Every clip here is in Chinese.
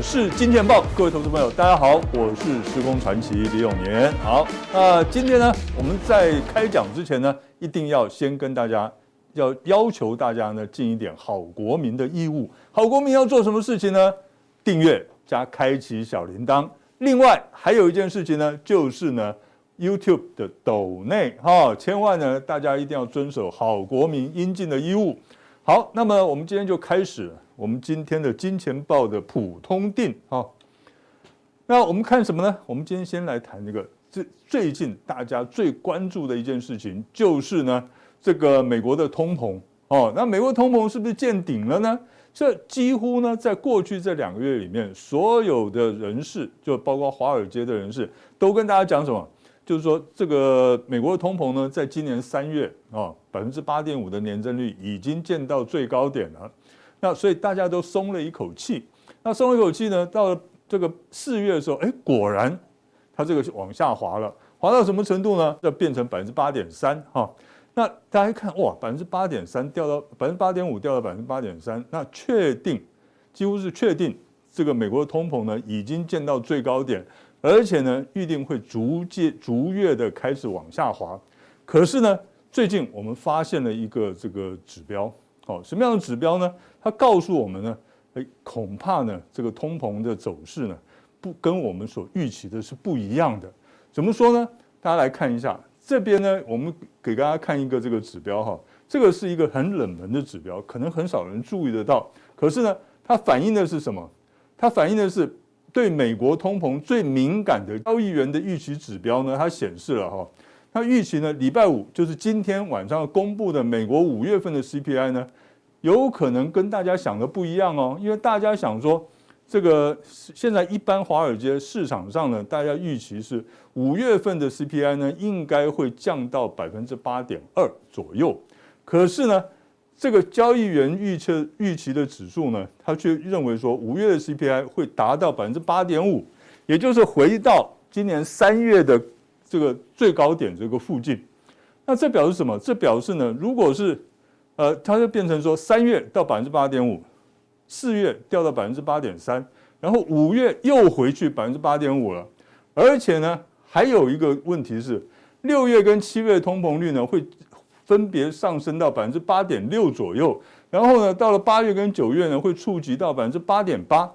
我是金钱爆，各位投资朋友，大家好，我是时空传奇李永年。好，那今天呢，我们在开讲之前呢，一定要先跟大家要要求大家呢，尽一点好国民的义务。好国民要做什么事情呢？订阅加开启小铃铛。另外还有一件事情呢，就是呢，YouTube 的抖内哈，千万呢，大家一定要遵守好国民应尽的义务。好，那么我们今天就开始。我们今天的金钱报的普通定哈，那我们看什么呢？我们今天先来谈这个最最近大家最关注的一件事情，就是呢这个美国的通膨哦。那美国通膨是不是见顶了呢？这几乎呢在过去这两个月里面，所有的人士就包括华尔街的人士都跟大家讲什么？就是说这个美国的通膨呢，在今年三月啊百分之八点五的年增率已经见到最高点了。那所以大家都松了一口气，那松了一口气呢，到了这个四月的时候，哎，果然它这个往下滑了，滑到什么程度呢？要变成百分之八点三哈。那大家一看，哇，百分之八点三掉到百分之八点五，掉到百分之八点三，那确定几乎是确定这个美国的通膨呢已经见到最高点，而且呢预定会逐渐逐月的开始往下滑。可是呢，最近我们发现了一个这个指标。哦，什么样的指标呢？它告诉我们呢，诶，恐怕呢，这个通膨的走势呢，不跟我们所预期的是不一样的。怎么说呢？大家来看一下这边呢，我们给大家看一个这个指标哈，这个是一个很冷门的指标，可能很少人注意得到。可是呢，它反映的是什么？它反映的是对美国通膨最敏感的交易员的预期指标呢，它显示了哈。那预期呢？礼拜五就是今天晚上公布的美国五月份的 CPI 呢，有可能跟大家想的不一样哦。因为大家想说，这个现在一般华尔街市场上呢，大家预期是五月份的 CPI 呢，应该会降到百分之八点二左右。可是呢，这个交易员预测预期的指数呢，他却认为说五月的 CPI 会达到百分之八点五，也就是回到今年三月的。这个最高点这个附近，那这表示什么？这表示呢，如果是，呃，它就变成说三月到百分之八点五，四月掉到百分之八点三，然后五月又回去百分之八点五了，而且呢，还有一个问题是，六月跟七月通膨率呢会分别上升到百分之八点六左右，然后呢，到了八月跟九月呢会触及到百分之八点八。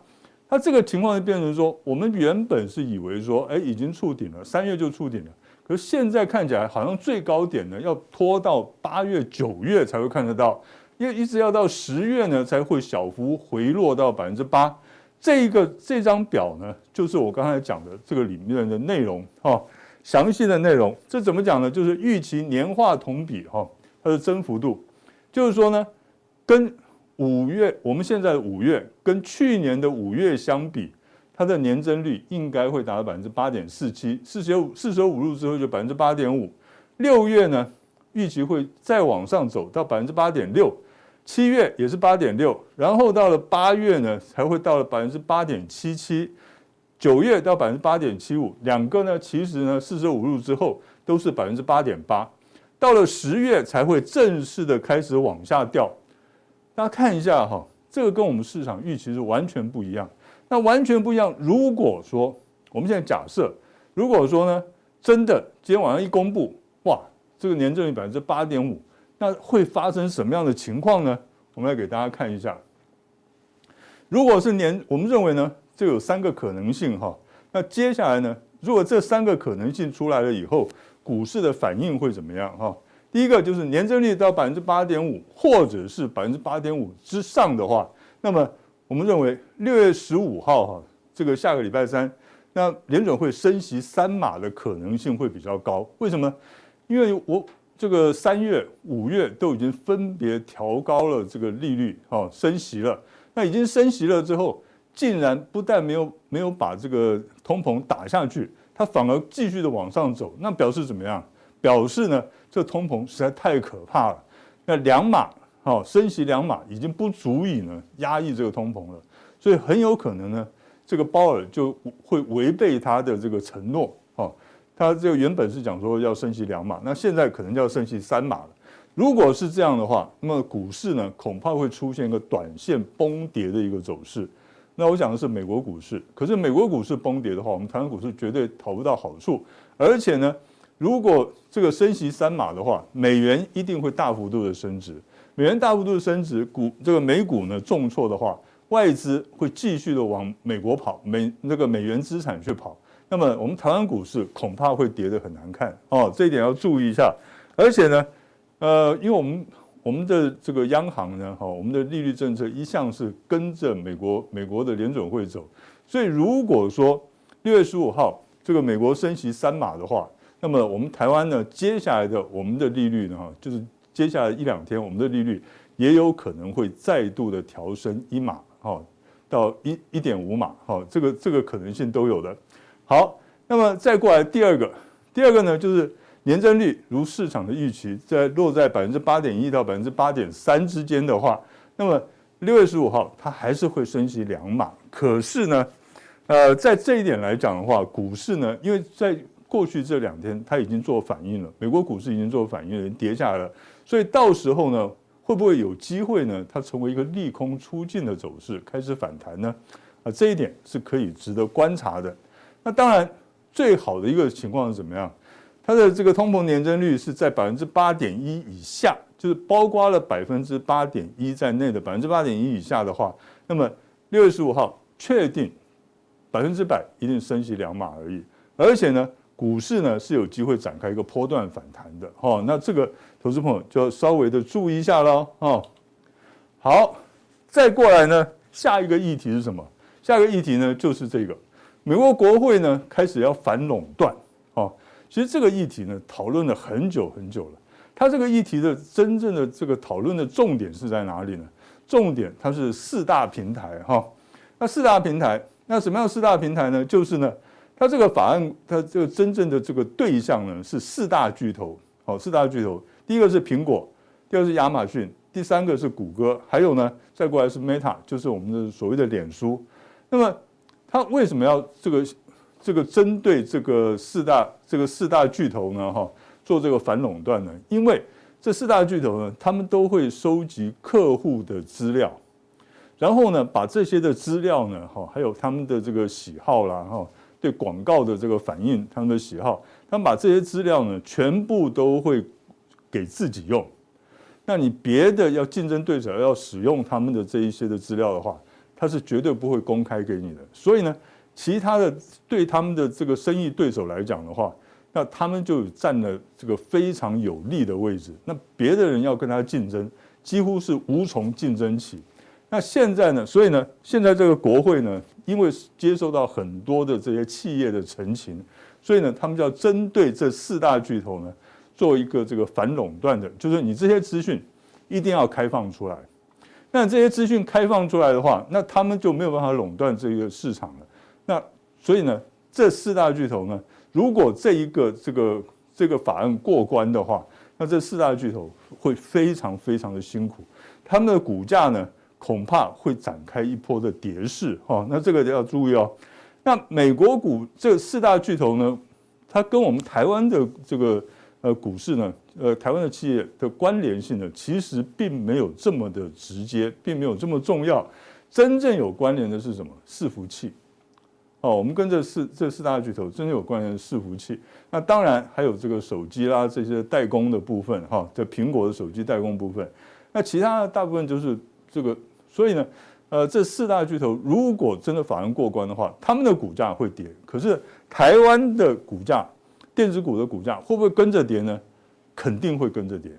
它这个情况就变成说，我们原本是以为说，哎，已经触顶了，三月就触顶了。可是现在看起来，好像最高点呢，要拖到八月、九月才会看得到，因为一直要到十月呢，才会小幅回落到百分之八。这一个这张表呢，就是我刚才讲的这个里面的内容哈，详细的内容。这怎么讲呢？就是预期年化同比哈，它的增幅度，就是说呢，跟。五月，我们现在五月跟去年的五月相比，它的年增率应该会达到百分之八点四七，四舍五四舍五入之后就百分之八点五。六月呢，预期会再往上走到百分之八点六，七月也是八点六，然后到了八月呢，才会到了百分之八点七七，九月到百分之八点七五，两个呢，其实呢，四舍五入之后都是百分之八点八，到了十月才会正式的开始往下掉。大家看一下哈，这个跟我们市场预期是完全不一样。那完全不一样。如果说我们现在假设，如果说呢，真的今天晚上一公布，哇，这个年增率百分之八点五，那会发生什么样的情况呢？我们来给大家看一下。如果是年，我们认为呢，这有三个可能性哈。那接下来呢，如果这三个可能性出来了以后，股市的反应会怎么样哈？第一个就是年增率到百分之八点五，或者是百分之八点五之上的话，那么我们认为六月十五号哈，这个下个礼拜三，那联准会升息三码的可能性会比较高。为什么？因为我这个三月、五月都已经分别调高了这个利率，哈，升息了。那已经升息了之后，竟然不但没有没有把这个通膨打下去，它反而继续的往上走，那表示怎么样？表示呢，这通膨实在太可怕了。那两码，好，升息两码已经不足以呢压抑这个通膨了，所以很有可能呢，这个鲍尔就会违背他的这个承诺。哦，他这个原本是讲说要升息两码，那现在可能就要升息三码了。如果是这样的话，那么股市呢恐怕会出现一个短线崩跌的一个走势。那我讲的是美国股市。可是美国股市崩跌的话，我们台湾股市绝对讨不到好处。而且呢，如果这个升息三码的话，美元一定会大幅度的升值。美元大幅度升值，股这个美股呢重挫的话，外资会继续的往美国跑，美那个美元资产去跑。那么我们台湾股市恐怕会跌得很难看哦，这一点要注意一下。而且呢，呃，因为我们我们的这个央行呢，哈，我们的利率政策一向是跟着美国美国的联准会走，所以如果说六月十五号这个美国升息三码的话，那么我们台湾呢，接下来的我们的利率呢，哈，就是接下来一两天我们的利率也有可能会再度的调升一码，哈，到一一点五码，哈，这个这个可能性都有的。好，那么再过来第二个，第二个呢就是年增率如市场的预期，在落在百分之八点一到百分之八点三之间的话，那么六月十五号它还是会升息两码。可是呢，呃，在这一点来讲的话，股市呢，因为在过去这两天它已经做反应了，美国股市已经做反应了，跌下来了，所以到时候呢，会不会有机会呢？它成为一个利空出尽的走势，开始反弹呢？啊，这一点是可以值得观察的。那当然，最好的一个情况是怎么样？它的这个通膨年增率是在百分之八点一以下，就是包括了百分之八点一在内的百分之八点一以下的话，那么六月十五号确定百分之百一定升息两码而已。而且呢，股市呢是有机会展开一个波段反弹的。哈，那这个投资朋友就要稍微的注意一下喽。哦，好，再过来呢，下一个议题是什么？下一个议题呢就是这个。美国国会呢开始要反垄断，哦，其实这个议题呢讨论了很久很久了。它这个议题的真正的这个讨论的重点是在哪里呢？重点它是四大平台，哈。那四大平台，那什么样四大平台呢？就是呢，它这个法案它这个真正的这个对象呢是四大巨头，哦，四大巨头，第一个是苹果，第二个是亚马逊，第三个是谷歌，还有呢再过来是 Meta，就是我们的所谓的脸书，那么。他为什么要这个这个针对这个四大这个四大巨头呢？哈，做这个反垄断呢？因为这四大巨头呢，他们都会收集客户的资料，然后呢，把这些的资料呢，哈，还有他们的这个喜好啦，哈，对广告的这个反应，他们的喜好，他们把这些资料呢，全部都会给自己用。那你别的要竞争对手要使用他们的这一些的资料的话，他是绝对不会公开给你的，所以呢，其他的对他们的这个生意对手来讲的话，那他们就占了这个非常有利的位置。那别的人要跟他竞争，几乎是无从竞争起。那现在呢，所以呢，现在这个国会呢，因为接受到很多的这些企业的陈情，所以呢，他们就要针对这四大巨头呢，做一个这个反垄断的，就是你这些资讯一定要开放出来。那这些资讯开放出来的话，那他们就没有办法垄断这个市场了。那所以呢，这四大巨头呢，如果这一个这个这个法案过关的话，那这四大巨头会非常非常的辛苦，他们的股价呢，恐怕会展开一波的跌势哈。那这个要注意哦。那美国股这四大巨头呢，它跟我们台湾的这个。呃，股市呢，呃，台湾的企业的关联性呢，其实并没有这么的直接，并没有这么重要。真正有关联的是什么？伺服器。哦，我们跟这四这四大巨头真正有关联的伺服器。那当然还有这个手机啦，这些代工的部分，哈，这苹果的手机代工部分。那其他的大部分就是这个。所以呢，呃，这四大巨头如果真的法案过关的话，他们的股价会跌。可是台湾的股价。电子股的股价会不会跟着跌呢？肯定会跟着跌。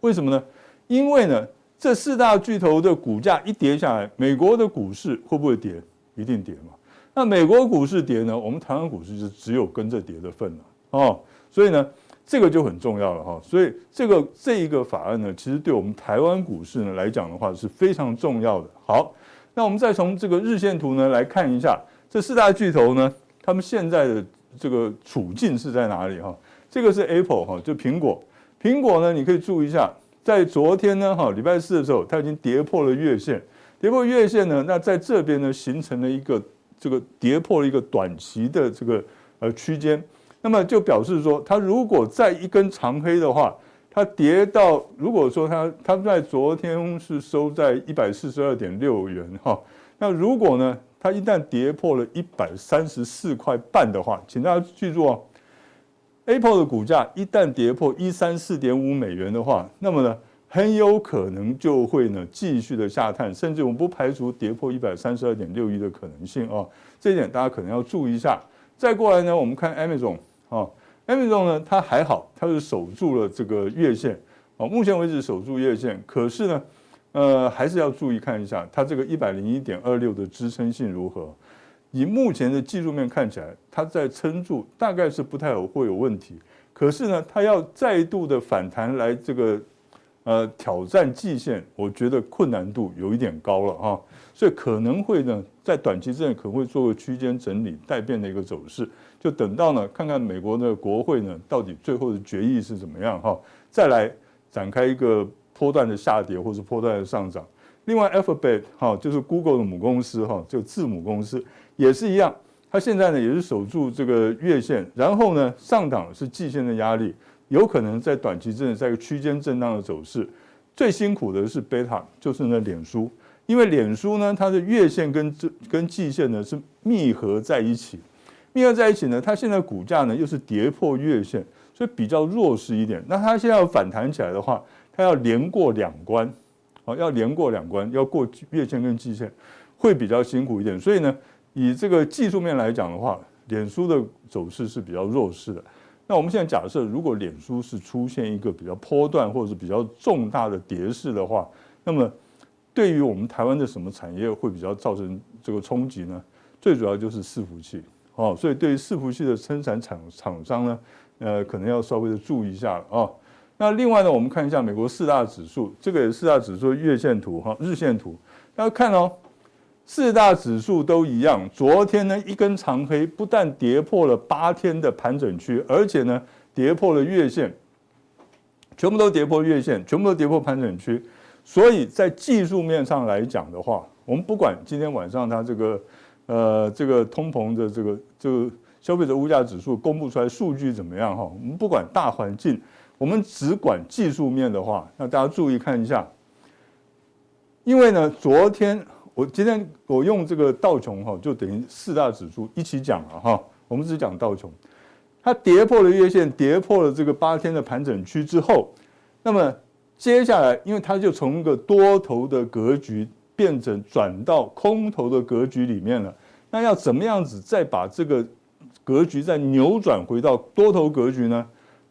为什么呢？因为呢，这四大巨头的股价一跌下来，美国的股市会不会跌？一定跌嘛。那美国股市跌呢，我们台湾股市就只有跟着跌的份了哦。所以呢，这个就很重要了哈。所以这个这一个法案呢，其实对我们台湾股市呢来讲的话是非常重要的。好，那我们再从这个日线图呢来看一下这四大巨头呢，他们现在的。这个处境是在哪里哈？这个是 Apple 哈，就苹果。苹果呢，你可以注意一下，在昨天呢哈，礼拜四的时候，它已经跌破了月线，跌破月线呢，那在这边呢形成了一个这个跌破了一个短期的这个呃区间，那么就表示说，它如果再一根长黑的话，它跌到如果说它它在昨天是收在一百四十二点六元哈，那如果呢？它一旦跌破了一百三十四块半的话，请大家记住哦，Apple 的股价一旦跌破一三四点五美元的话，那么呢，很有可能就会呢继续的下探，甚至我们不排除跌破一百三十二点六一的可能性哦。这一点大家可能要注意一下。再过来呢，我们看 Amazon 啊，Amazon 呢它还好，它是守住了这个月线哦，目前为止守住月线，可是呢。呃，还是要注意看一下它这个一百零一点二六的支撑性如何。以目前的技术面看起来，它在撑住，大概是不太有会有问题。可是呢，它要再度的反弹来这个呃挑战季线，我觉得困难度有一点高了啊。所以可能会呢，在短期之内可能会做个区间整理待变的一个走势。就等到呢，看看美国的国会呢到底最后的决议是怎么样哈，再来展开一个。波段的下跌或是波段的上涨，另外 Alphabet 哈就是 Google 的母公司哈，就字母公司也是一样，它现在呢也是守住这个月线，然后呢上档是季线的压力，有可能在短期之内在一个区间震荡的走势。最辛苦的是 Beta，就是那脸书，因为脸书呢它的月线跟这跟季线呢是密合在一起，密合在一起呢，它现在股价呢又是跌破月线，所以比较弱势一点。那它现在要反弹起来的话，它要连过两关，哦，要连过两关，要过月线跟季线，会比较辛苦一点。所以呢，以这个技术面来讲的话，脸书的走势是比较弱势的。那我们现在假设，如果脸书是出现一个比较波段或者是比较重大的跌势的话，那么对于我们台湾的什么产业会比较造成这个冲击呢？最主要就是伺服器，哦，所以对于伺服器的生产厂厂商呢，呃，可能要稍微的注意一下了啊。那另外呢，我们看一下美国四大指数，这个也是四大指数月线图哈，日线图，大家看哦，四大指数都一样。昨天呢，一根长黑，不但跌破了八天的盘整区，而且呢，跌破了月线，全部都跌破月线，全部都跌破盘整区。所以在技术面上来讲的话，我们不管今天晚上它这个呃这个通膨的这个这个消费者物价指数公布出来数据怎么样哈，我们不管大环境。我们只管技术面的话，那大家注意看一下，因为呢，昨天我今天我用这个道琼哈，就等于四大指数一起讲了哈。我们只讲道琼，它跌破了月线，跌破了这个八天的盘整区之后，那么接下来，因为它就从一个多头的格局变成转到空头的格局里面了，那要怎么样子再把这个格局再扭转回到多头格局呢？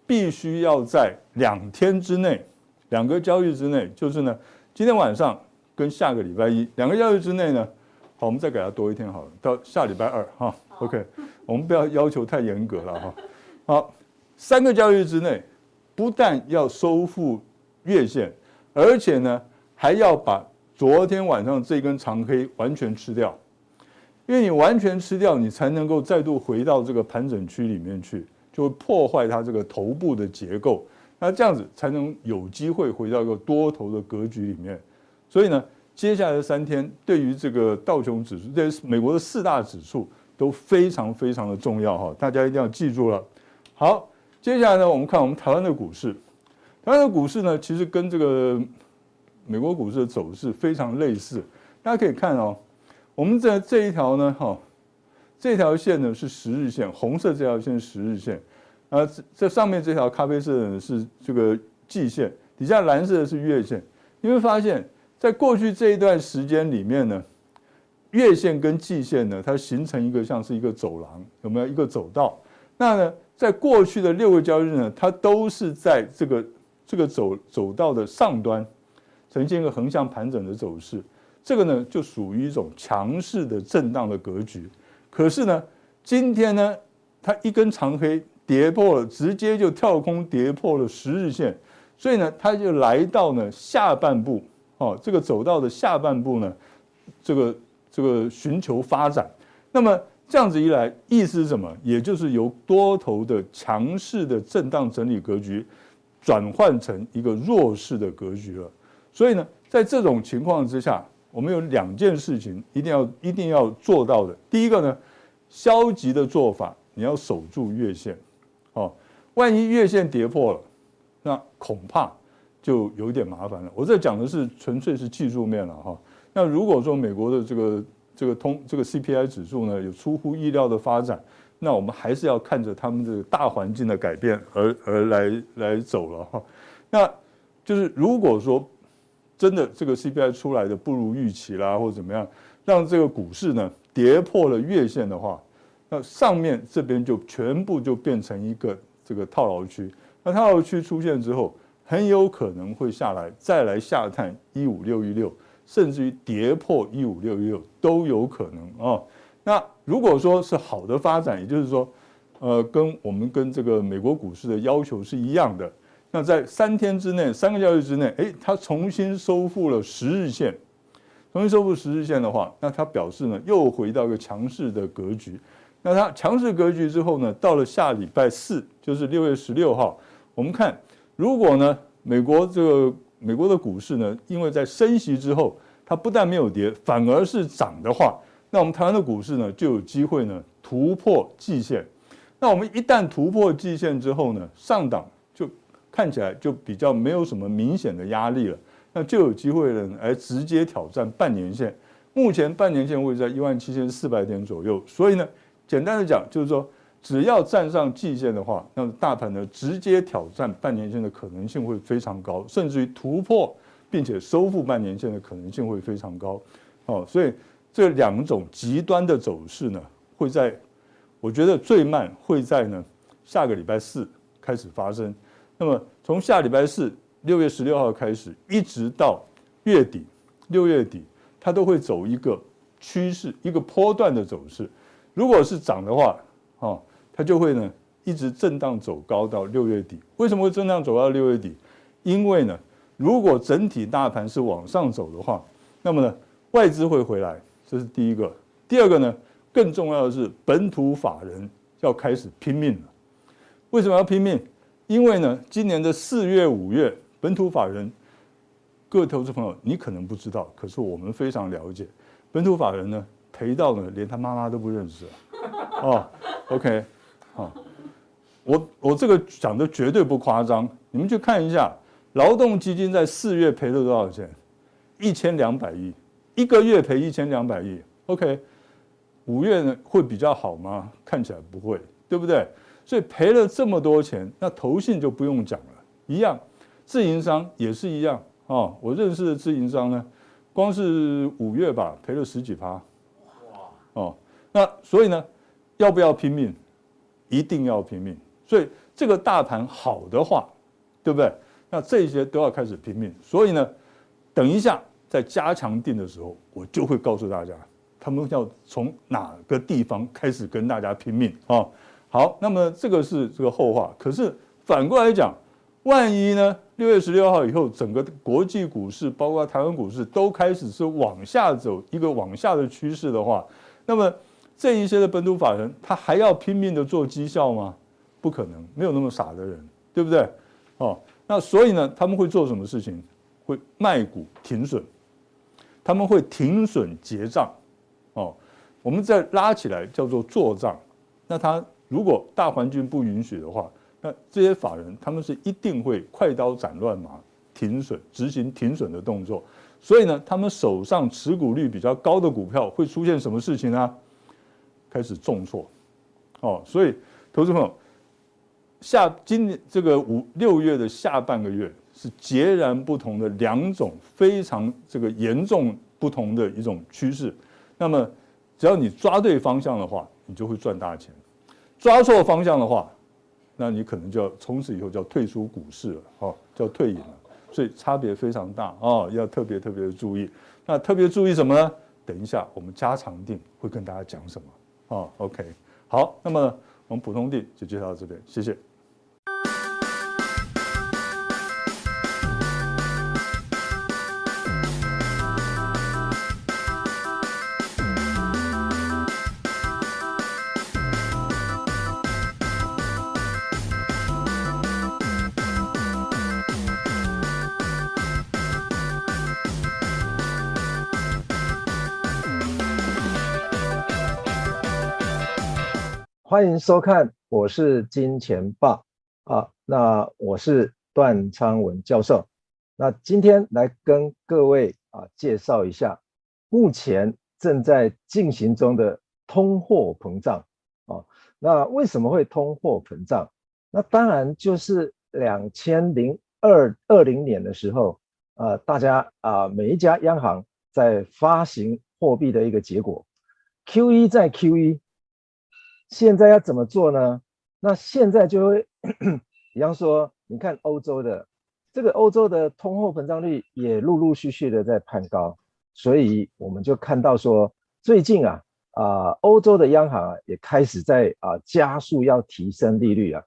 必须要在两天之内，两个交易之内，就是呢，今天晚上跟下个礼拜一两个交易之内呢，好，我们再给它多一天好了，到下礼拜二哈，OK，我们不要要求太严格了哈，好，三个交易之内，不但要收复月线，而且呢，还要把昨天晚上这根长黑完全吃掉，因为你完全吃掉，你才能够再度回到这个盘整区里面去。就会破坏它这个头部的结构，那这样子才能有机会回到一个多头的格局里面。所以呢，接下来的三天对于这个道琼指数，这美国的四大指数都非常非常的重要哈，大家一定要记住了。好，接下来呢，我们看我们台湾的股市，台湾的股市呢，其实跟这个美国股市的走势非常类似。大家可以看哦，我们这这一条呢，哈。这条线呢是十日线，红色这条线是十日线，啊，这这上面这条咖啡色的是这个季线，底下蓝色的是月线。你会发现，在过去这一段时间里面呢，月线跟季线呢，它形成一个像是一个走廊，有没有一个走道？那呢，在过去的六个交易日呢，它都是在这个这个走走道的上端，呈现一个横向盘整的走势。这个呢，就属于一种强势的震荡的格局。可是呢，今天呢，它一根长黑跌破了，直接就跳空跌破了十日线，所以呢，它就来到呢下半部，哦，这个走道的下半部呢，这个这个寻求发展。那么这样子一来，意思是什么？也就是由多头的强势的震荡整理格局，转换成一个弱势的格局了。所以呢，在这种情况之下。我们有两件事情一定要一定要做到的。第一个呢，消极的做法，你要守住月线，哦，万一月线跌破了，那恐怕就有点麻烦了。我这讲的是纯粹是技术面了哈。那如果说美国的这个这个通这个 CPI 指数呢有出乎意料的发展，那我们还是要看着他们这个大环境的改变而而来来走了哈。那就是如果说真的这个 CPI 出来的不如预期啦，或者怎么样，让这个股市呢跌破了月线的话，那上面这边就全部就变成一个这个套牢区。那套牢区出现之后，很有可能会下来，再来下探一五六一六，甚至于跌破一五六一六都有可能啊。那如果说是好的发展，也就是说，呃，跟我们跟这个美国股市的要求是一样的，那在三天之内，三个交易日之内，诶，它重新收复了十日线，重新收复十日线的话，那它表示呢，又回到一个强势的格局。那它强势格局之后呢，到了下礼拜四，就是六月十六号。我们看，如果呢，美国这个美国的股市呢，因为在升息之后，它不但没有跌，反而是涨的话，那我们台湾的股市呢，就有机会呢突破季线。那我们一旦突破季线之后呢，上档就看起来就比较没有什么明显的压力了，那就有机会呢来直接挑战半年线。目前半年线位在一万七千四百点左右，所以呢，简单的讲就是说。只要站上季线的话，那么大盘呢直接挑战半年线的可能性会非常高，甚至于突破并且收复半年线的可能性会非常高。哦，所以这两种极端的走势呢，会在我觉得最慢会在呢下个礼拜四开始发生。那么从下礼拜四六月十六号开始，一直到月底六月底，它都会走一个趋势，一个波段的走势。如果是涨的话，哦。它就会呢一直震荡走高到六月底。为什么会震荡走到六月底？因为呢，如果整体大盘是往上走的话，那么呢外资会回来，这是第一个。第二个呢，更重要的是本土法人要开始拼命了。为什么要拼命？因为呢，今年的四月、五月，本土法人，各位投资朋友，你可能不知道，可是我们非常了解，本土法人呢赔到呢连他妈妈都不认识了。哦，OK。好，我我这个讲的绝对不夸张，你们去看一下，劳动基金在四月赔了多少钱？一千两百亿，一个月赔一千两百亿。OK，五月呢会比较好吗？看起来不会，对不对？所以赔了这么多钱，那投信就不用讲了，一样，自营商也是一样啊。我认识的自营商呢，光是五月吧赔了十几趴，哇，哦，那所以呢，要不要拼命？一定要拼命，所以这个大盘好的话，对不对？那这些都要开始拼命。所以呢，等一下在加强定的时候，我就会告诉大家，他们要从哪个地方开始跟大家拼命啊。好，那么这个是这个后话。可是反过来讲，万一呢，六月十六号以后，整个国际股市，包括台湾股市，都开始是往下走一个往下的趋势的话，那么。这一些的本土法人，他还要拼命的做绩效吗？不可能，没有那么傻的人，对不对？哦，那所以呢，他们会做什么事情？会卖股停损，他们会停损结账，哦，我们再拉起来叫做做账。那他如果大环境不允许的话，那这些法人他们是一定会快刀斩乱麻，停损，执行停损的动作。所以呢，他们手上持股率比较高的股票会出现什么事情呢？开始重挫，哦，所以投资朋友，下今年这个五六月的下半个月是截然不同的两种非常这个严重不同的一种趋势。那么，只要你抓对方向的话，你就会赚大钱；抓错方向的话，那你可能就要从此以后就要退出股市了，哦，就要退隐了。所以差别非常大哦，要特别特别的注意。那特别注意什么呢？等一下我们加长定会跟大家讲什么。哦，OK，好，那么我们普通定就介绍到这边，谢谢。欢迎收看，我是金钱爆啊，那我是段昌文教授，那今天来跟各位啊介绍一下，目前正在进行中的通货膨胀啊。那为什么会通货膨胀？那当然就是两千零二二零年的时候，呃，大家啊，每一家央行在发行货币的一个结果，QE 再 QE，现在要怎么做呢？那现在就会，比方说，你看欧洲的这个欧洲的通货膨胀率也陆陆续续的在攀高，所以我们就看到说，最近啊啊，欧洲的央行啊也开始在啊加速要提升利率啊。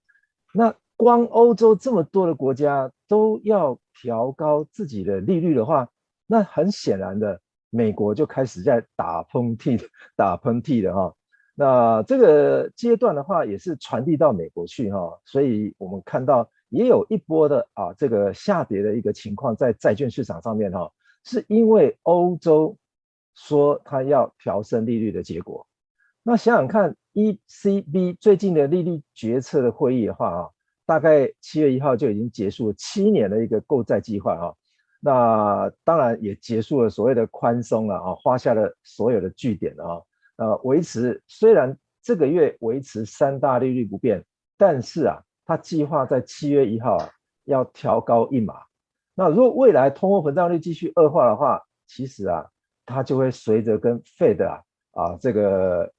那光欧洲这么多的国家都要调高自己的利率的话，那很显然的，美国就开始在打喷嚏，打喷嚏了哈。那这个阶段的话，也是传递到美国去哈，所以我们看到也有一波的啊这个下跌的一个情况在债券市场上面哈，是因为欧洲说它要调升利率的结果。那想想看，ECB 最近的利率决策的会议的话啊，大概七月一号就已经结束了七年的一个购债计划哈，那当然也结束了所谓的宽松了啊，花下了所有的据点啊。呃，维持虽然这个月维持三大利率不变，但是啊，他计划在七月一号啊要调高一码。那如果未来通货膨胀率继续恶化的话，其实啊，它就会随着跟 Fed 啊啊这个，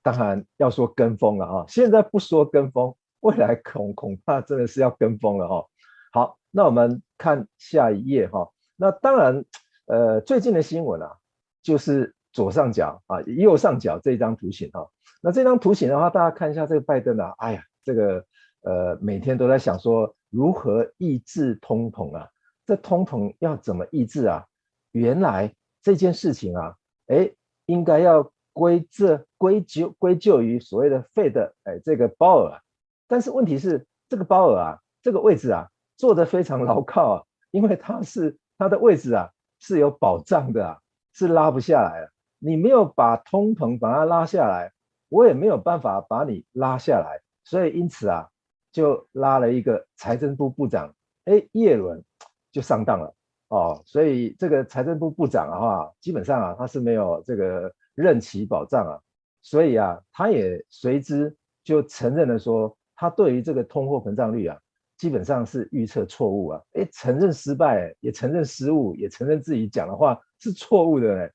当然要说跟风了啊。现在不说跟风，未来恐恐怕真的是要跟风了哈。好，那我们看下一页哈。那当然，呃，最近的新闻啊，就是。左上角啊，右上角这张图形哈，那这张图形的话，大家看一下这个拜登啊，哎呀，这个呃每天都在想说如何抑制通膨啊，这通膨要怎么抑制啊？原来这件事情啊，哎，应该要归这归咎归咎于所谓的 Fed 哎这个鲍尔，但是问题是这个鲍尔啊，这个位置啊坐得非常牢靠啊，因为他是他的位置啊是有保障的啊，是拉不下来了。你没有把通膨把它拉下来，我也没有办法把你拉下来，所以因此啊，就拉了一个财政部部长，哎，叶伦就上当了。哦，所以这个财政部部长的话，基本上啊，他是没有这个任期保障啊，所以啊，他也随之就承认了说，他对于这个通货膨胀率啊，基本上是预测错误啊，哎，承认失败，也承认失误，也承认自己讲的话是错误的嘞。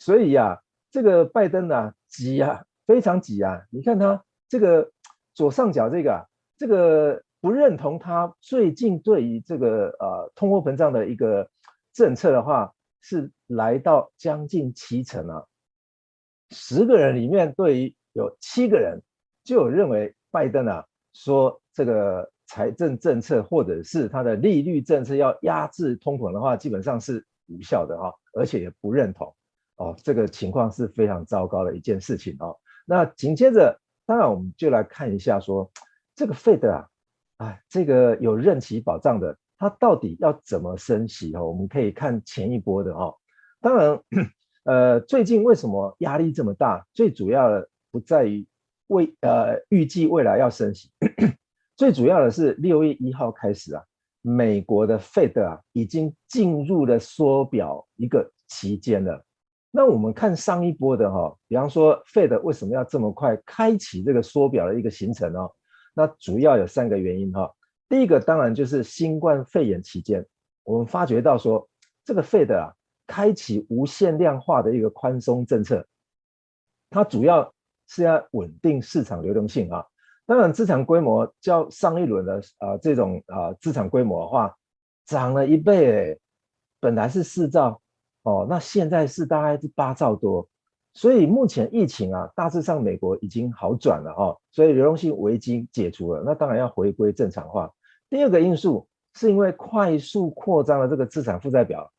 所以呀、啊，这个拜登啊，急呀，非常急啊！你看他这个左上角这个啊，这个不认同他最近对于这个呃通货膨胀的一个政策的话，是来到将近七成啊。十个人里面，对于有七个人就有认为拜登啊说这个财政政策或者是他的利率政策要压制通膨的话，基本上是无效的哈，而且也不认同。哦，这个情况是非常糟糕的一件事情哦。那紧接着，当然我们就来看一下说，这个 Fed 啊，哎，这个有任期保障的，它到底要怎么升息哦？我们可以看前一波的哦。当然，呃，最近为什么压力这么大？最主要的不在于未呃预计未来要升息，最主要的是六月一号开始啊，美国的 Fed 啊已经进入了缩表一个期间了。那我们看上一波的哈，比方说 Fed 为什么要这么快开启这个缩表的一个行程呢？那主要有三个原因哈。第一个当然就是新冠肺炎期间，我们发觉到说这个 Fed 啊，开启无限量化的一个宽松政策，它主要是要稳定市场流动性啊。当然资产规模较上一轮的啊这种啊资产规模的话，涨了一倍，本来是四兆。哦，那现在是大概是八兆多，所以目前疫情啊，大致上美国已经好转了哈、哦，所以流动性危机解除了，那当然要回归正常化。第二个因素是因为快速扩张的这个资产负债表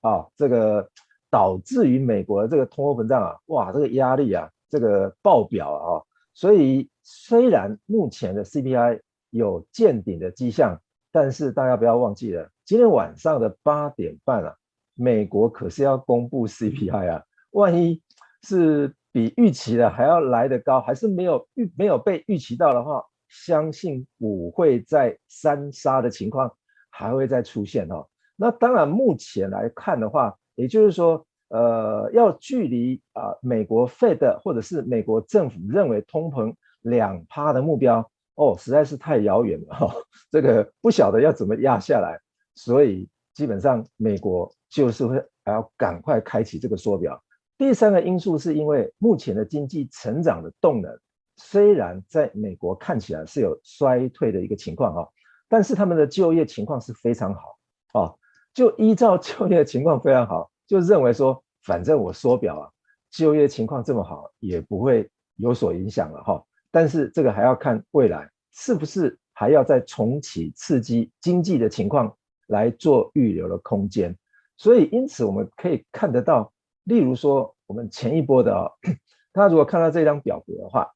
啊，这个导致于美国的这个通货膨胀啊，哇，这个压力啊，这个爆表啊，所以虽然目前的 CPI 有见顶的迹象，但是大家不要忘记了，今天晚上的八点半啊。美国可是要公布 CPI 啊，万一是比预期的还要来得高，还是没有预没有被预期到的话，相信股会在三杀的情况还会再出现哦。那当然，目前来看的话，也就是说，呃，要距离啊美国 Fed 或者是美国政府认为通膨两趴的目标哦，实在是太遥远了哈、哦，这个不晓得要怎么压下来，所以基本上美国就是会还要赶快开启这个缩表。第三个因素是因为目前的经济成长的动能，虽然在美国看起来是有衰退的一个情况哈，但是他们的就业情况是非常好啊，就依照就业情况非常好，就认为说反正我缩表啊，就业情况这么好，也不会有所影响了哈。但是这个还要看未来是不是还要再重启刺激经济的情况来做预留的空间，所以因此我们可以看得到。例如说，我们前一波的啊，大家如果看到这张表格的话，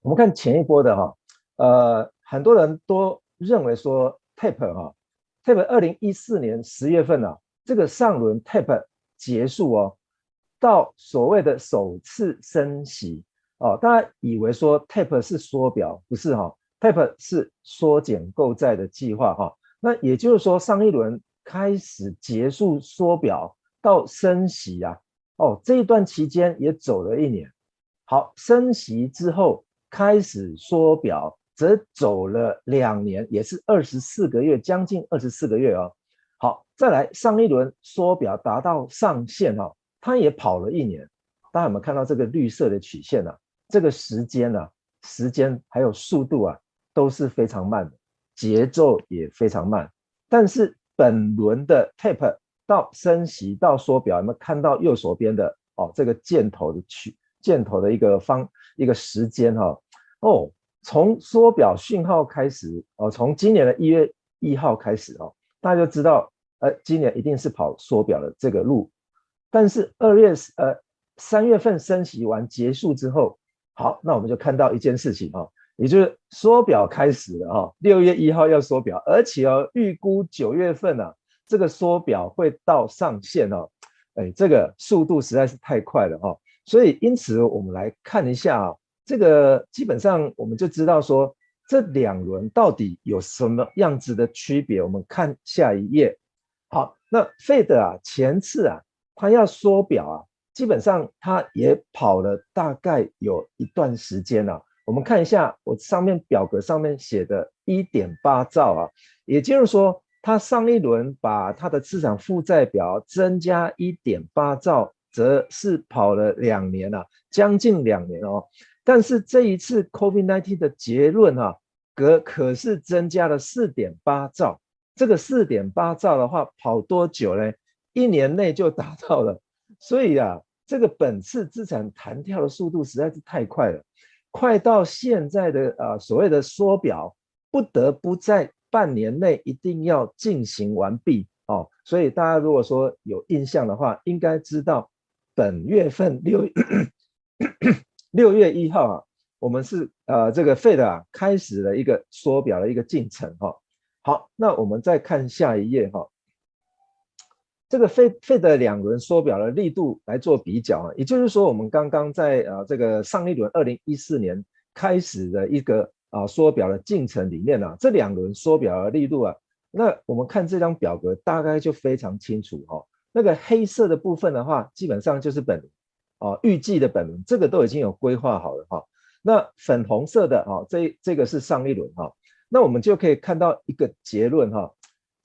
我们看前一波的哈，呃，很多人都认为说 taper 哈，taper 二零一四年十月份啊，这个上轮 tape 结束哦，到所谓的首次升息哦，大家以为说 tape 是缩表，不是哈，tape 是缩减购债的计划哈，那也就是说上一轮开始结束缩表。到升息啊，哦，这一段期间也走了一年。好，升息之后开始缩表，则走了两年，也是二十四个月，将近二十四个月哦。好，再来上一轮缩表达到上限哦，它也跑了一年。大家有没有看到这个绿色的曲线呢、啊？这个时间呢、啊，时间还有速度啊，都是非常慢的，节奏也非常慢。但是本轮的 tape。到升息到缩表，有没有看到右手边的哦？这个箭头的曲箭头的一个方一个时间哈哦，从缩表讯号开始哦，从今年的一月一号开始哦，大家就知道呃，今年一定是跑缩表的这个路。但是二月呃三月份升息完结束之后，好，那我们就看到一件事情哦，也就是缩表开始了哈，六月一号要缩表，而且哦预估九月份啊。这个缩表会到上限哦，哎，这个速度实在是太快了哈，所以因此我们来看一下啊，这个基本上我们就知道说这两轮到底有什么样子的区别。我们看下一页，好，那 Fed 啊前次啊它要缩表啊，基本上它也跑了大概有一段时间了。我们看一下我上面表格上面写的1.8兆啊，也就是说。他上一轮把他的资产负债表增加一点八兆，则是跑了两年了，将近两年哦。但是这一次 COVID-19 的结论啊，可可是增加了四点八兆。这个四点八兆的话，跑多久呢？一年内就达到了。所以啊，这个本次资产弹跳的速度实在是太快了，快到现在的啊所谓的缩表，不得不在。半年内一定要进行完毕哦，所以大家如果说有印象的话，应该知道本月份六六月一号啊，我们是呃这个 Fed 啊开始了一个缩表的一个进程哈。好，那我们再看下一页哈，这个 Fed Fed 两轮缩表的力度来做比较啊，也就是说我们刚刚在呃这个上一轮二零一四年开始的一个。啊，缩表的进程里面呢、啊，这两轮缩表的力度啊，那我们看这张表格大概就非常清楚哈、哦。那个黑色的部分的话，基本上就是本啊，预计的本轮，这个都已经有规划好了哈、哦。那粉红色的啊，这这个是上一轮哈、哦。那我们就可以看到一个结论哈、哦。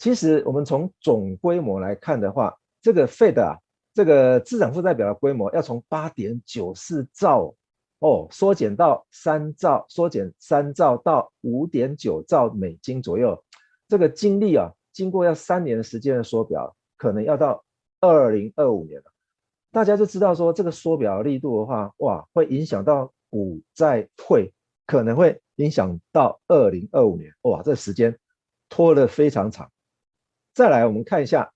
其实我们从总规模来看的话，这个 Fed 啊，这个资产负债表的规模要从八点九四兆。哦，缩减到三兆，缩减三兆到五点九兆美金左右，这个经历啊，经过要三年的时间的缩表，可能要到二零二五年了。大家就知道说，这个缩表力度的话，哇，会影响到股债汇，可能会影响到二零二五年，哇，这时间拖得非常长。再来，我们看一下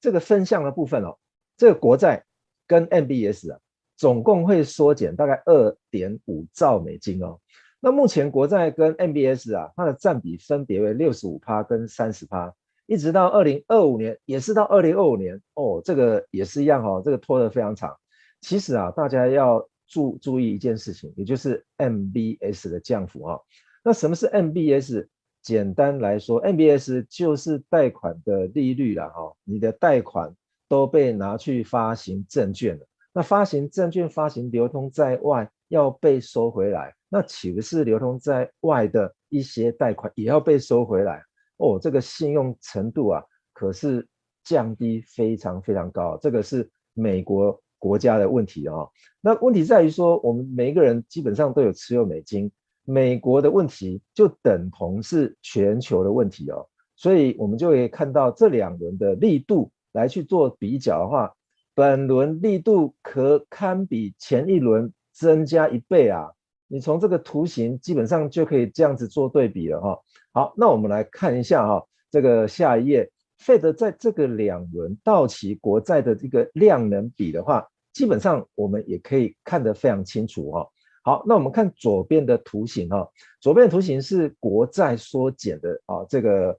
这个分项的部分哦，这个国债跟 MBS 啊。总共会缩减大概二点五兆美金哦。那目前国债跟 MBS 啊，它的占比分别为六十五趴跟三十趴，一直到二零二五年，也是到二零二五年哦，这个也是一样、哦，这个拖得非常长。其实啊，大家要注注意一件事情，也就是 MBS 的降幅哈、哦。那什么是 MBS？简单来说，MBS 就是贷款的利率了哈，你的贷款都被拿去发行证券了。那发行证券发行流通在外要被收回来，那岂不是流通在外的一些贷款也要被收回来？哦，这个信用程度啊，可是降低非常非常高。这个是美国国家的问题啊、哦。那问题在于说，我们每一个人基本上都有持有美金，美国的问题就等同是全球的问题哦。所以我们就可以看到这两轮的力度来去做比较的话，本轮力度可堪比前一轮增加一倍啊。你从这个图形基本上就可以这样子做对比了哈。好，那我们来看一下哈，这个下一页，Fed 在这个两轮到期国债的这个量能比的话，基本上我们也可以看得非常清楚哈。好，那我们看左边的图形哈，左边的图形是国债缩减的啊这个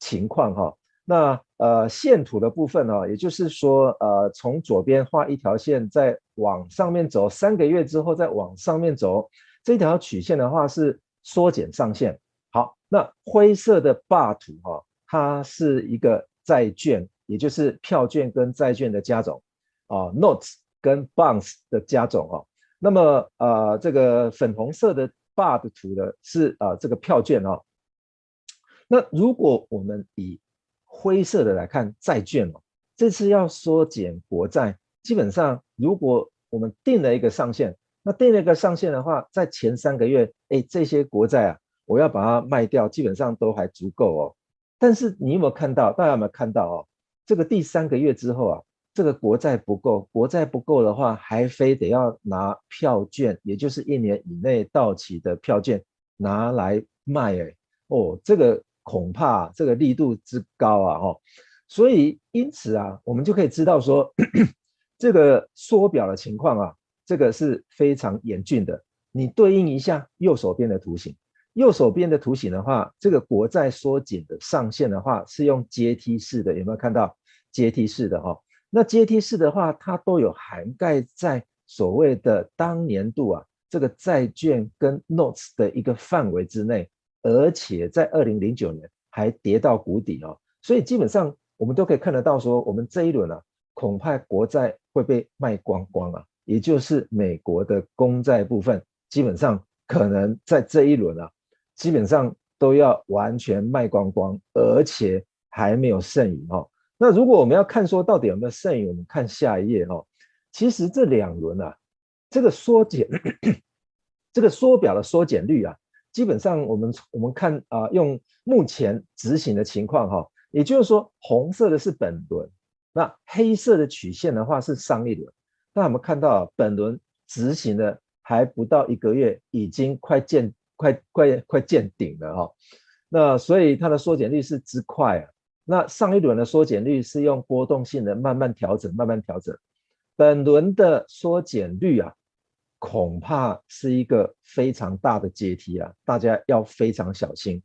情况哈。那呃线图的部分呢，也就是说呃从左边画一条线，再往上面走，三个月之后再往上面走。这条曲线的话是缩减上限。好，那灰色的霸图哈，它是一个债券，也就是票券跟债券的加总啊，notes 跟 bonds 的加总哈。那么呃，这个粉红色的 bar 的图的是啊这个票券哦。那如果我们以灰色的来看债券哦，这次要缩减国债，基本上如果我们定了一个上限。那定了一个上限的话，在前三个月，哎，这些国债啊，我要把它卖掉，基本上都还足够哦。但是你有没有看到？大家有没有看到哦？这个第三个月之后啊，这个国债不够，国债不够的话，还非得要拿票券，也就是一年以内到期的票券拿来卖，哎，哦，这个恐怕这个力度之高啊，哈。所以因此啊，我们就可以知道说，这个缩表的情况啊。这个是非常严峻的。你对应一下右手边的图形，右手边的图形的话，这个国债缩减的上限的话是用阶梯式的，有没有看到阶梯式的哈？那阶梯式的话，它都有涵盖在所谓的当年度啊这个债券跟 notes 的一个范围之内，而且在二零零九年还跌到谷底哦，所以基本上我们都可以看得到说，我们这一轮啊，恐怕国债会被卖光光啊。也就是美国的公债部分，基本上可能在这一轮啊，基本上都要完全卖光光，而且还没有剩余哦。那如果我们要看说到底有没有剩余，我们看下一页哈。其实这两轮啊，这个缩减，这个缩表的缩减率啊，基本上我们我们看啊，用目前执行的情况哈，也就是说红色的是本轮，那黑色的曲线的话是上一轮。那我们看到本轮执行的还不到一个月，已经快见快快快见顶了哈。那所以它的缩减率是之快啊。那上一轮的缩减率是用波动性的慢慢调整，慢慢调整。本轮的缩减率啊，恐怕是一个非常大的阶梯啊，大家要非常小心。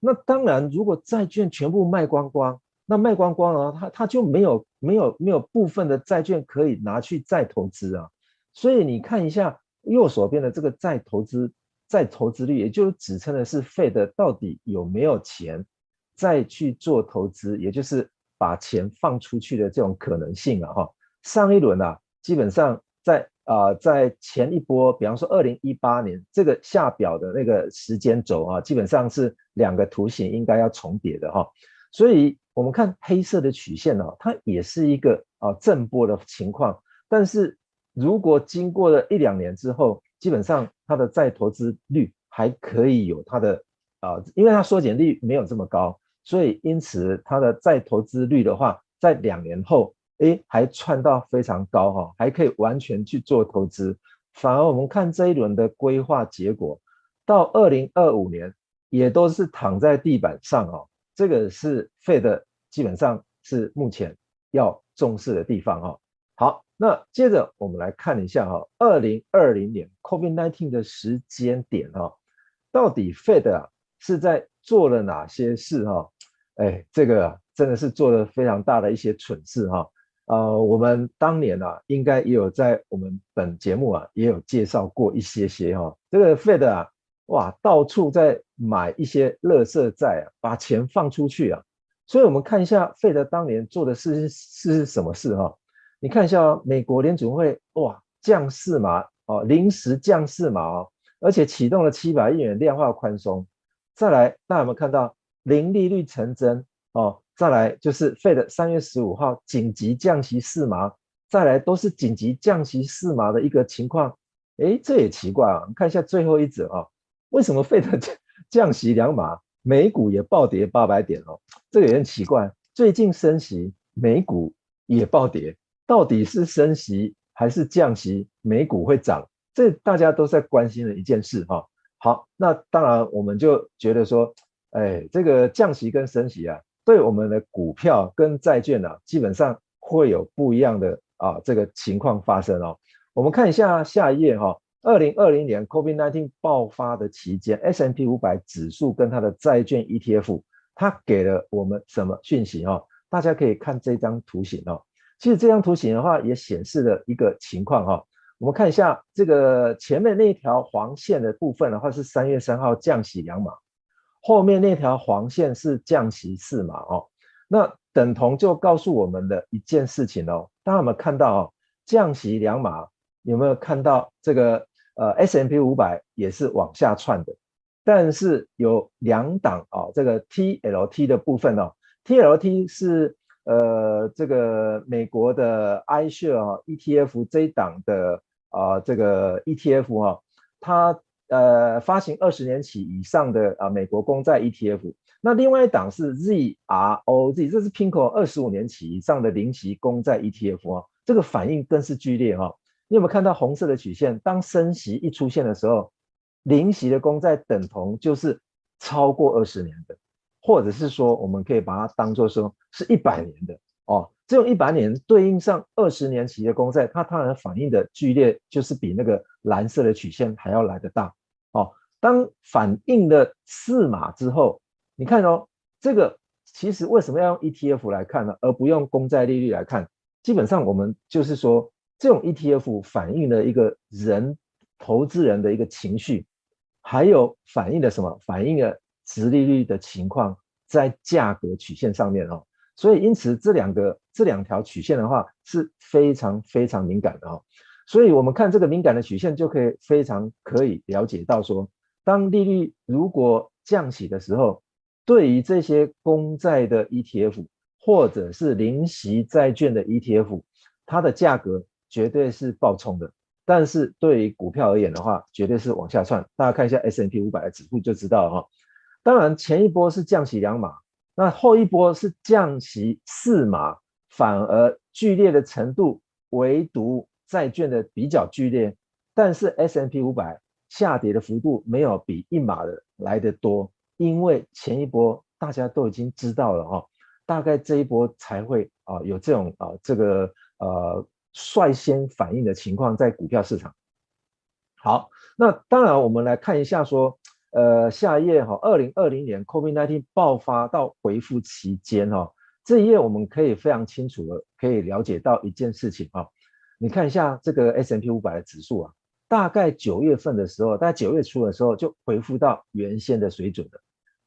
那当然，如果债券全部卖光光。那卖光光啊，它它就没有没有没有部分的债券可以拿去再投资啊，所以你看一下右手边的这个再投资再投资率，也就是指称的是 Fed 到底有没有钱再去做投资，也就是把钱放出去的这种可能性啊哈。上一轮啊，基本上在啊、在前一波，比方说二零一八年这个下表的那个时间轴啊，基本上是两个图形应该要重叠的哈，所以。我们看黑色的曲线呢，它也是一个啊正波的情况，但是如果经过了一两年之后，基本上它的再投资率还可以有它的啊，因为它缩减率没有这么高，所以因此它的再投资率的话，在两年后，诶还窜到非常高哈，还可以完全去做投资。反而我们看这一轮的规划结果，到二零二五年也都是躺在地板上哦。这个是 Fed 基本上是目前要重视的地方哈。好，那接着我们来看一下哈，二零二零年 COVID-19 的时间点哈，到底 Fed 啊是在做了哪些事哈？哎，这个真的是做了非常大的一些蠢事哈。呃，我们当年啊，应该也有在我们本节目啊，也有介绍过一些些哈。这个 Fed 啊。哇，到处在买一些垃圾债啊，把钱放出去啊，所以我们看一下费德当年做的事是是什么事哈？你看一下，美国联准会哇降四码哦，临时降四码哦，而且启动了七百亿元量化宽松。再来，大家有没有看到零利率成真哦？再来就是费德三月十五号紧急降息四码，再来都是紧急降息四码的一个情况。诶，这也奇怪啊！你看一下最后一则啊，为什么费德降息两码，美股也暴跌八百点哦？这个也很奇怪。最近升息，美股也暴跌，到底是升息还是降息，美股会涨？这大家都在关心的一件事哈。好，那当然我们就觉得说，哎，这个降息跟升息啊，对我们的股票跟债券啊，基本上会有不一样的啊这个情况发生哦。我们看一下下一页哈，二零二零年 COVID-19 爆发的期间，S&P 五百指数跟它的债券 ETF，它给了我们什么讯息哈？大家可以看这张图形哦。其实这张图形的话，也显示了一个情况哈。我们看一下这个前面那条黄线的部分的话，是三月三号降息两码，后面那条黄线是降息四码哦。那等同就告诉我们的一件事情哦，大家有没有看到哦？降息两码。有没有看到这个呃，S M P 五百也是往下窜的，但是有两档哦，这个 TLT 的部分哦，TLT 是呃这个美国的 iShare ETF 这一档的啊这个 ETF 哈，它呃发行二十年起以上的啊美国公债 ETF，那另外一档是 ZROZ，这是 Pinco 二十五年起以上的零息公债 ETF 啊，这个反应更是剧烈哈。你有没有看到红色的曲线？当升息一出现的时候，零息的公债等同就是超过二十年的，或者是说，我们可以把它当做说是一百年的哦。这种一百年对应上二十年期的公债，它当然反应的剧烈，就是比那个蓝色的曲线还要来得大哦。当反应的四码之后，你看哦，这个其实为什么要用 ETF 来看呢？而不用公债利率来看？基本上我们就是说。这种 ETF 反映了一个人投资人的一个情绪，还有反映了什么？反映了殖利率的情况在价格曲线上面哦。所以因此这两个这两条曲线的话是非常非常敏感的哦。所以我们看这个敏感的曲线，就可以非常可以了解到说，当利率如果降息的时候，对于这些公债的 ETF 或者是零息债券的 ETF，它的价格。绝对是暴冲的，但是对于股票而言的话，绝对是往下窜。大家看一下 S&P 五百的指数就知道了哈。当然前一波是降息两码，那后一波是降息四码，反而剧烈的程度唯独债券的比较剧烈，但是 S M P 五百下跌的幅度没有比一码的来得多，因为前一波大家都已经知道了哈，大概这一波才会啊有这种啊这个呃。率先反应的情况在股票市场。好，那当然我们来看一下说，呃，下一页哈，二零二零年 COVID-19 爆发到恢复期间哈，这一页我们可以非常清楚的可以了解到一件事情哈，你看一下这个 S&P 五百的指数啊，大概九月份的时候，大概九月初的时候就恢复到原先的水准了。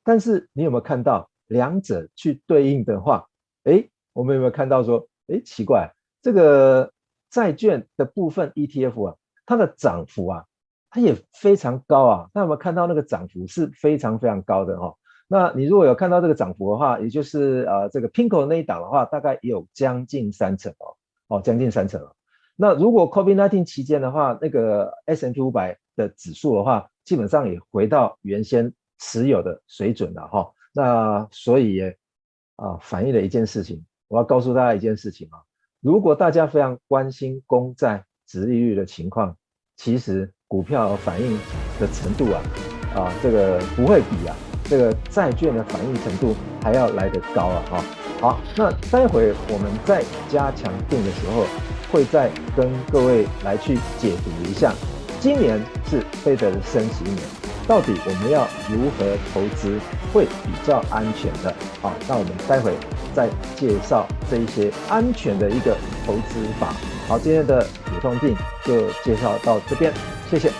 但是你有没有看到两者去对应的话，诶，我们有没有看到说，诶，奇怪，这个。债券的部分 ETF 啊，它的涨幅啊，它也非常高啊。那我们看到那个涨幅是非常非常高的哈、哦。那你如果有看到这个涨幅的话，也就是呃这个 PINKO 那一档的话，大概也有将近三成哦，哦将近三成了。那如果 COVID-19 期间的话，那个 S&P 五百的指数的话，基本上也回到原先持有的水准了哈、哦。那所以也啊反映了一件事情，我要告诉大家一件事情啊。如果大家非常关心公债殖利率的情况，其实股票反应的程度啊，啊，这个不会比啊这个债券的反应程度还要来得高啊！哈，好，那待会我们再加强定的时候，会再跟各位来去解读一下，今年是费德的升息年，到底我们要如何投资会比较安全的？好，那我们待会。再介绍这一些安全的一个投资法。好，今天的普通病就介绍到这边，谢谢。